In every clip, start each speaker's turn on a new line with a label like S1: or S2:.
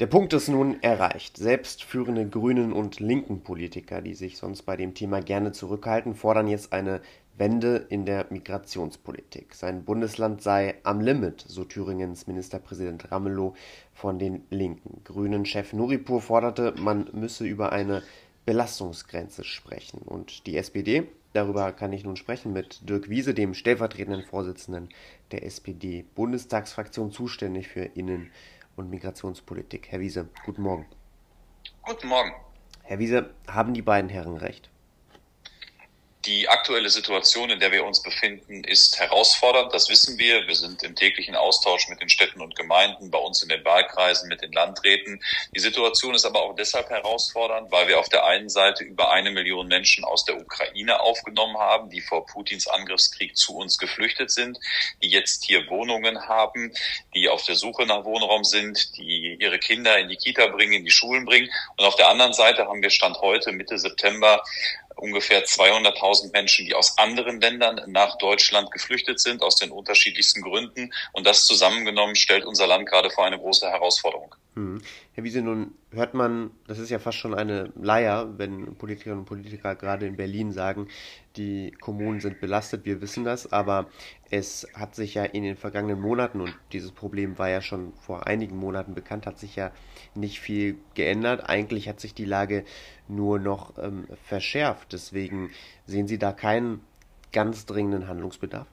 S1: Der Punkt ist nun erreicht. Selbst führende Grünen und linken Politiker, die sich sonst bei dem Thema gerne zurückhalten, fordern jetzt eine Wende in der Migrationspolitik. Sein Bundesland sei am Limit, so Thüringens Ministerpräsident Ramelow von den Linken. Grünen-Chef Nuripur forderte, man müsse über eine Belastungsgrenze sprechen. Und die SPD, darüber kann ich nun sprechen mit Dirk Wiese, dem stellvertretenden Vorsitzenden der SPD-Bundestagsfraktion zuständig für Innen- und Migrationspolitik. Herr Wiese, guten Morgen.
S2: Guten Morgen.
S1: Herr Wiese, haben die beiden Herren recht?
S2: Die aktuelle Situation, in der wir uns befinden, ist herausfordernd. Das wissen wir. Wir sind im täglichen Austausch mit den Städten und Gemeinden, bei uns in den Wahlkreisen, mit den Landräten. Die Situation ist aber auch deshalb herausfordernd, weil wir auf der einen Seite über eine Million Menschen aus der Ukraine aufgenommen haben, die vor Putins Angriffskrieg zu uns geflüchtet sind, die jetzt hier Wohnungen haben, die auf der Suche nach Wohnraum sind, die ihre Kinder in die Kita bringen, in die Schulen bringen. Und auf der anderen Seite haben wir Stand heute, Mitte September, ungefähr 200.000 Menschen, die aus anderen Ländern nach Deutschland geflüchtet sind, aus den unterschiedlichsten Gründen. Und das zusammengenommen stellt unser Land gerade vor eine große Herausforderung.
S1: Hm. Herr Wiese, nun hört man, das ist ja fast schon eine Leier, wenn Politikerinnen und Politiker gerade in Berlin sagen, die Kommunen sind belastet, wir wissen das, aber es hat sich ja in den vergangenen Monaten, und dieses Problem war ja schon vor einigen Monaten bekannt, hat sich ja nicht viel geändert. Eigentlich hat sich die Lage nur noch ähm, verschärft. Deswegen sehen Sie da keinen ganz dringenden Handlungsbedarf?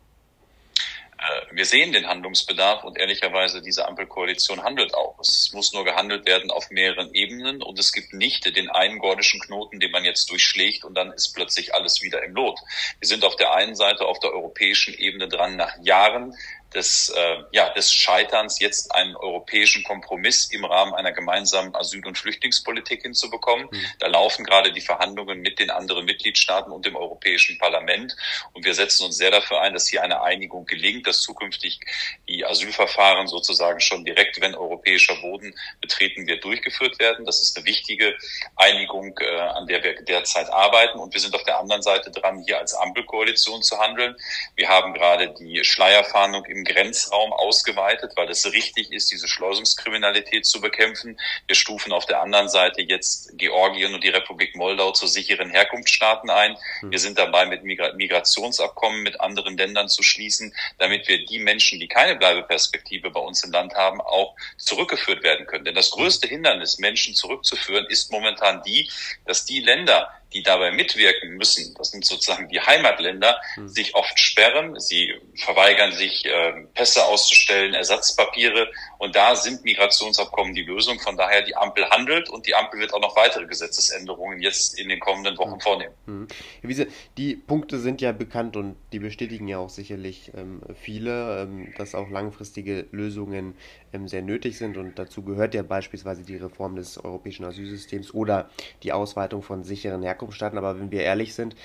S2: Wir sehen den Handlungsbedarf und ehrlicherweise diese Ampelkoalition handelt auch. Es muss nur gehandelt werden auf mehreren Ebenen und es gibt nicht den einen gordischen Knoten, den man jetzt durchschlägt und dann ist plötzlich alles wieder im Lot. Wir sind auf der einen Seite auf der europäischen Ebene dran, nach Jahren des, äh, ja, des Scheiterns jetzt einen europäischen Kompromiss im Rahmen einer gemeinsamen Asyl- und Flüchtlingspolitik hinzubekommen. Mhm. Da laufen gerade die Verhandlungen mit den anderen Mitgliedstaaten und dem Europäischen Parlament. Und wir setzen uns sehr dafür ein, dass hier eine Einigung gelingt, dass zukünftig die Asylverfahren sozusagen schon direkt, wenn europäischer Boden betreten wird, durchgeführt werden. Das ist eine wichtige Einigung, äh, an der wir derzeit arbeiten. Und wir sind auf der anderen Seite dran, hier als Ampelkoalition zu handeln. Wir haben gerade die Schleierfahndung im Grenzraum ausgeweitet, weil es richtig ist, diese Schleusungskriminalität zu bekämpfen. Wir stufen auf der anderen Seite jetzt Georgien und die Republik Moldau zu sicheren Herkunftsstaaten ein. Hm. Wir sind dabei, mit Migrationsabkommen mit anderen Ländern zu schließen, damit wir die Menschen, die keine Bleibeperspektive bei uns im Land haben, auch zurückgeführt werden können. Denn das größte Hindernis, Menschen zurückzuführen, ist momentan die, dass die Länder, die dabei mitwirken müssen, das sind sozusagen die Heimatländer, mhm. sich oft sperren. Sie verweigern sich, äh, Pässe auszustellen, Ersatzpapiere. Und da sind Migrationsabkommen die Lösung. Von daher die Ampel handelt und die Ampel wird auch noch weitere Gesetzesänderungen jetzt in den kommenden Wochen mhm. vornehmen.
S1: Mhm. Herr Wiese, die Punkte sind ja bekannt und die bestätigen ja auch sicherlich ähm, viele, ähm, dass auch langfristige Lösungen sehr nötig sind. Und dazu gehört ja beispielsweise die Reform des europäischen Asylsystems oder die Ausweitung von sicheren Herkunftsstaaten Herkunftsstaaten, aber wenn wir ehrlich sind,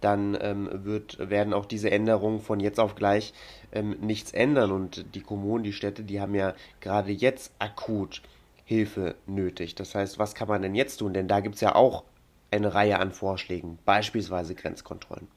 S1: dann ähm, wird, werden auch diese Änderungen von jetzt auf gleich ähm, nichts ändern. Und die Kommunen, die Städte, die haben ja gerade jetzt akut Hilfe nötig. Das heißt, was kann man denn jetzt tun? Denn da gibt es ja auch eine Reihe an Vorschlägen, beispielsweise Grenzkontrollen.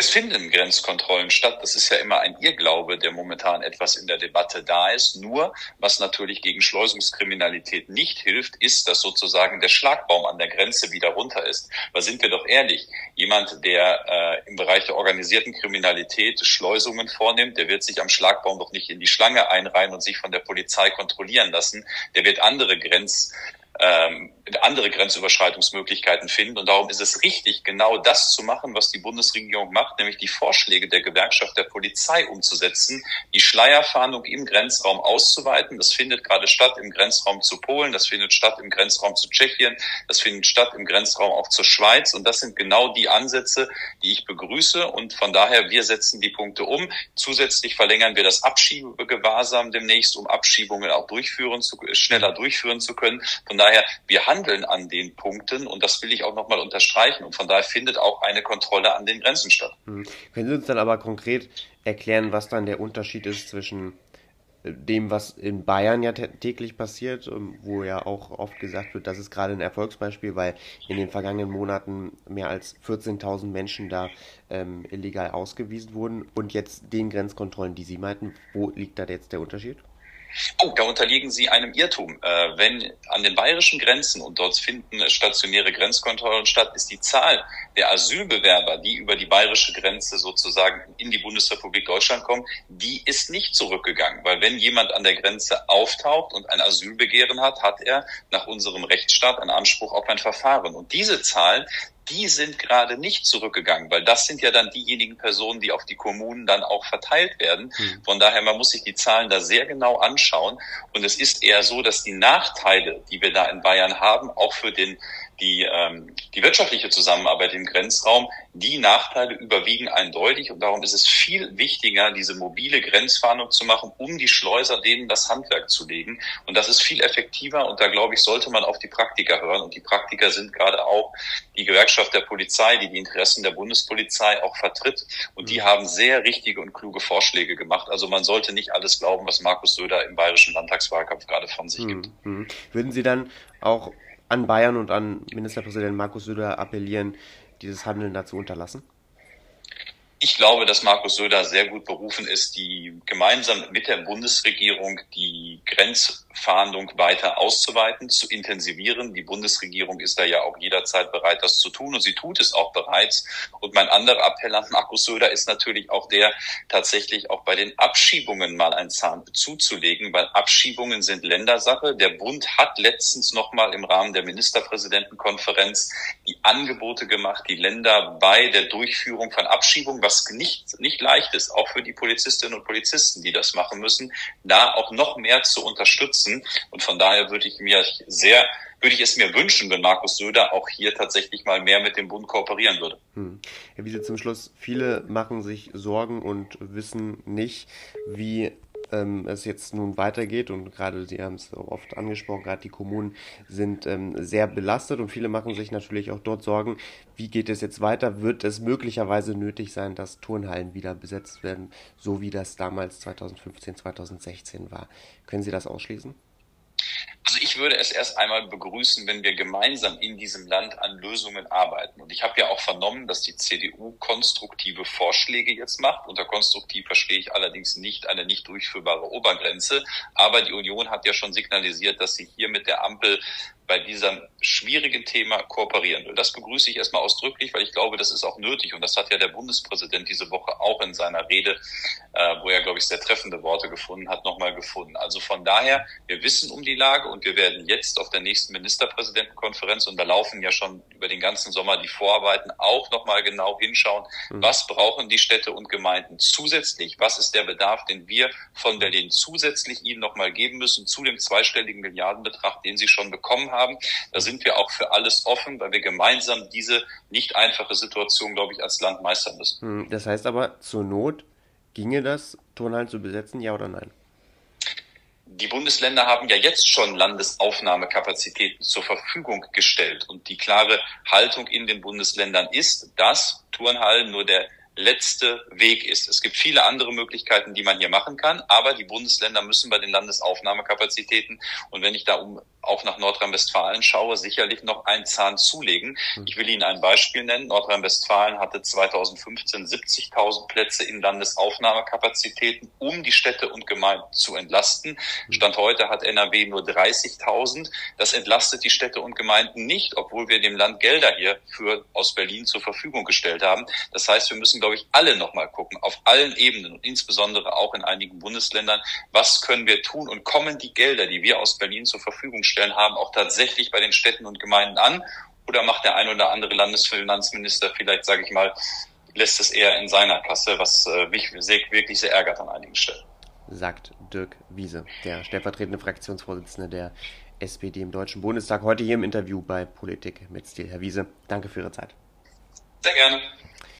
S2: Es finden Grenzkontrollen statt. Das ist ja immer ein Irrglaube, der momentan etwas in der Debatte da ist. Nur, was natürlich gegen Schleusungskriminalität nicht hilft, ist, dass sozusagen der Schlagbaum an der Grenze wieder runter ist. Weil sind wir doch ehrlich, jemand, der äh, im Bereich der organisierten Kriminalität Schleusungen vornimmt, der wird sich am Schlagbaum doch nicht in die Schlange einreihen und sich von der Polizei kontrollieren lassen. Der wird andere Grenz ähm, andere Grenzüberschreitungsmöglichkeiten finden. Und darum ist es richtig, genau das zu machen, was die Bundesregierung macht, nämlich die Vorschläge der Gewerkschaft der Polizei umzusetzen, die Schleierfahndung im Grenzraum auszuweiten. Das findet gerade statt im Grenzraum zu Polen, das findet statt im Grenzraum zu Tschechien, das findet statt im Grenzraum auch zur Schweiz. Und das sind genau die Ansätze, die ich begrüße. Und von daher, wir setzen die Punkte um. Zusätzlich verlängern wir das Abschiebegewahrsam demnächst, um Abschiebungen auch durchführen zu, schneller durchführen zu können. Von daher, wir handeln an den Punkten und das will ich auch nochmal unterstreichen. Und von daher findet auch eine Kontrolle an den Grenzen statt.
S1: Hm. Können Sie uns dann aber konkret erklären, was dann der Unterschied ist zwischen äh, dem, was in Bayern ja täglich passiert, ähm, wo ja auch oft gesagt wird, das ist gerade ein Erfolgsbeispiel, weil in den vergangenen Monaten mehr als 14.000 Menschen da ähm, illegal ausgewiesen wurden und jetzt den Grenzkontrollen, die Sie meinten, wo liegt da jetzt der Unterschied?
S2: Oh, da unterliegen Sie einem Irrtum. Äh, wenn an den bayerischen Grenzen und dort finden stationäre Grenzkontrollen statt, ist die Zahl der Asylbewerber, die über die bayerische Grenze sozusagen in die Bundesrepublik Deutschland kommen, die ist nicht zurückgegangen. Weil wenn jemand an der Grenze auftaucht und ein Asylbegehren hat, hat er nach unserem Rechtsstaat einen Anspruch auf ein Verfahren. Und diese Zahlen, die sind gerade nicht zurückgegangen, weil das sind ja dann diejenigen Personen, die auf die Kommunen dann auch verteilt werden. Mhm. Von daher, man muss sich die Zahlen da sehr genau anschauen. Und es ist eher so, dass die Nachteile, die wir da in Bayern haben, auch für den die, ähm, die wirtschaftliche Zusammenarbeit im Grenzraum, die Nachteile überwiegen eindeutig. Und darum ist es viel wichtiger, diese mobile Grenzfahndung zu machen, um die Schleuser denen das Handwerk zu legen. Und das ist viel effektiver. Und da glaube ich, sollte man auf die Praktiker hören. Und die Praktiker sind gerade auch die Gewerkschaft der Polizei, die die Interessen der Bundespolizei auch vertritt. Und die mhm. haben sehr richtige und kluge Vorschläge gemacht. Also man sollte nicht alles glauben, was Markus Söder im bayerischen Landtagswahlkampf gerade von sich gibt.
S1: Mhm. Würden Sie dann auch an Bayern und an Ministerpräsident Markus Söder appellieren, dieses Handeln dazu unterlassen?
S2: Ich glaube, dass Markus Söder sehr gut berufen ist, die gemeinsam mit der Bundesregierung die Grenzfahndung weiter auszuweiten, zu intensivieren. Die Bundesregierung ist da ja auch jederzeit bereit, das zu tun und sie tut es auch bereits. Und mein anderer Appell an Markus Söder ist natürlich auch der, tatsächlich auch bei den Abschiebungen mal ein Zahn zuzulegen, weil Abschiebungen sind Ländersache. Der Bund hat letztens nochmal im Rahmen der Ministerpräsidentenkonferenz die Angebote gemacht, die Länder bei der Durchführung von Abschiebungen, was nicht, nicht leicht ist, auch für die Polizistinnen und Polizisten, die das machen müssen, da auch noch mehr zu unterstützen. Und von daher würde ich mir sehr würde ich es mir wünschen, wenn Markus Söder auch hier tatsächlich mal mehr mit dem Bund kooperieren würde. Hm.
S1: Herr Wiese, zum Schluss, viele machen sich Sorgen und wissen nicht, wie ähm, es jetzt nun weitergeht und gerade Sie haben es oft angesprochen, gerade die Kommunen sind ähm, sehr belastet und viele machen sich natürlich auch dort Sorgen, wie geht es jetzt weiter? Wird es möglicherweise nötig sein, dass Turnhallen wieder besetzt werden, so wie das damals 2015, 2016 war? Können Sie das ausschließen?
S2: Also ich würde es erst einmal begrüßen, wenn wir gemeinsam in diesem Land an Lösungen arbeiten. Ich habe ja auch vernommen, dass die CDU konstruktive Vorschläge jetzt macht. Unter konstruktiv verstehe ich allerdings nicht eine nicht durchführbare Obergrenze. Aber die Union hat ja schon signalisiert, dass sie hier mit der Ampel bei diesem schwierigen Thema kooperieren will. Das begrüße ich erstmal ausdrücklich, weil ich glaube, das ist auch nötig. Und das hat ja der Bundespräsident diese Woche auch in seiner Rede, äh, wo er, glaube ich, sehr treffende Worte gefunden hat, nochmal gefunden. Also von daher, wir wissen um die Lage und wir werden jetzt auf der nächsten Ministerpräsidentenkonferenz, und da laufen ja schon über den ganzen Sommer die Vorarbeiten, auch nochmal genau hinschauen, mhm. was brauchen die Städte und Gemeinden zusätzlich, was ist der Bedarf, den wir von Berlin zusätzlich ihnen nochmal geben müssen zu dem zweistelligen Milliardenbetrag, den sie schon bekommen haben. Da sind wir auch für alles offen, weil wir gemeinsam diese nicht einfache Situation, glaube ich, als Land meistern müssen.
S1: Hm, das heißt aber, zur Not ginge das, Turnhallen zu besetzen, ja oder nein?
S2: Die Bundesländer haben ja jetzt schon Landesaufnahmekapazitäten zur Verfügung gestellt. Und die klare Haltung in den Bundesländern ist, dass Turnhallen nur der letzte Weg ist. Es gibt viele andere Möglichkeiten, die man hier machen kann, aber die Bundesländer müssen bei den Landesaufnahmekapazitäten und wenn ich da um auch nach Nordrhein-Westfalen schaue, sicherlich noch einen Zahn zulegen. Hm. Ich will Ihnen ein Beispiel nennen. Nordrhein-Westfalen hatte 2015 70.000 Plätze in Landesaufnahmekapazitäten, um die Städte und Gemeinden zu entlasten. Hm. Stand heute hat NRW nur 30.000. Das entlastet die Städte und Gemeinden nicht, obwohl wir dem Land Gelder hier für aus Berlin zur Verfügung gestellt haben. Das heißt, wir müssen, glaube ich, alle nochmal gucken, auf allen Ebenen und insbesondere auch in einigen Bundesländern, was können wir tun und kommen die Gelder, die wir aus Berlin zur Verfügung stellen haben, auch tatsächlich bei den Städten und Gemeinden an? Oder macht der ein oder andere Landesfinanzminister vielleicht, sage ich mal, lässt es eher in seiner Kasse, was äh, mich wirklich sehr ärgert an einigen Stellen.
S1: Sagt Dirk Wiese, der stellvertretende Fraktionsvorsitzende der SPD im Deutschen Bundestag, heute hier im Interview bei Politik mit Stil. Herr Wiese, danke für Ihre Zeit.
S2: Sehr gerne.